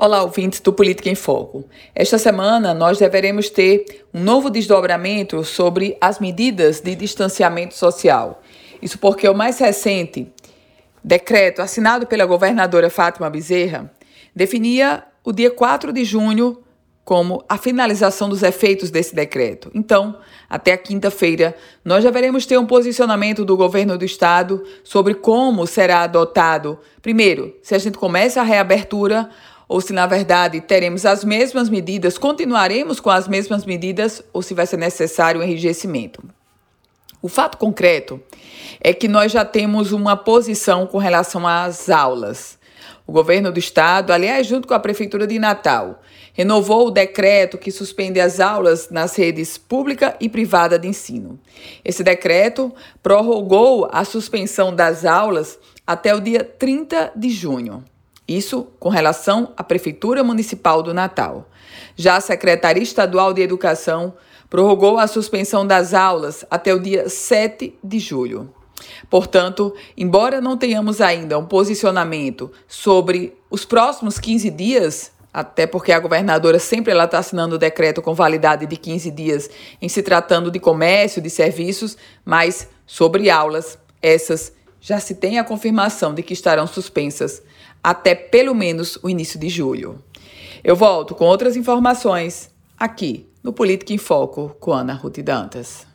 Olá, ouvintes do Política em Foco. Esta semana nós deveremos ter um novo desdobramento sobre as medidas de distanciamento social. Isso porque o mais recente decreto assinado pela governadora Fátima Bezerra definia o dia 4 de junho como a finalização dos efeitos desse decreto. Então, até a quinta-feira, nós já veremos ter um posicionamento do governo do estado sobre como será adotado, primeiro, se a gente começa a reabertura ou se na verdade teremos as mesmas medidas, continuaremos com as mesmas medidas ou se vai ser necessário um enrijecimento. O fato concreto é que nós já temos uma posição com relação às aulas. O governo do estado, aliás, junto com a prefeitura de Natal, renovou o decreto que suspende as aulas nas redes pública e privada de ensino. Esse decreto prorrogou a suspensão das aulas até o dia 30 de junho. Isso com relação à Prefeitura Municipal do Natal. Já a Secretaria Estadual de Educação prorrogou a suspensão das aulas até o dia 7 de julho. Portanto, embora não tenhamos ainda um posicionamento sobre os próximos 15 dias, até porque a governadora sempre está assinando o decreto com validade de 15 dias em se tratando de comércio, de serviços, mas sobre aulas, essas já se tem a confirmação de que estarão suspensas até pelo menos o início de julho. Eu volto com outras informações aqui no Política em Foco com Ana Ruth Dantas.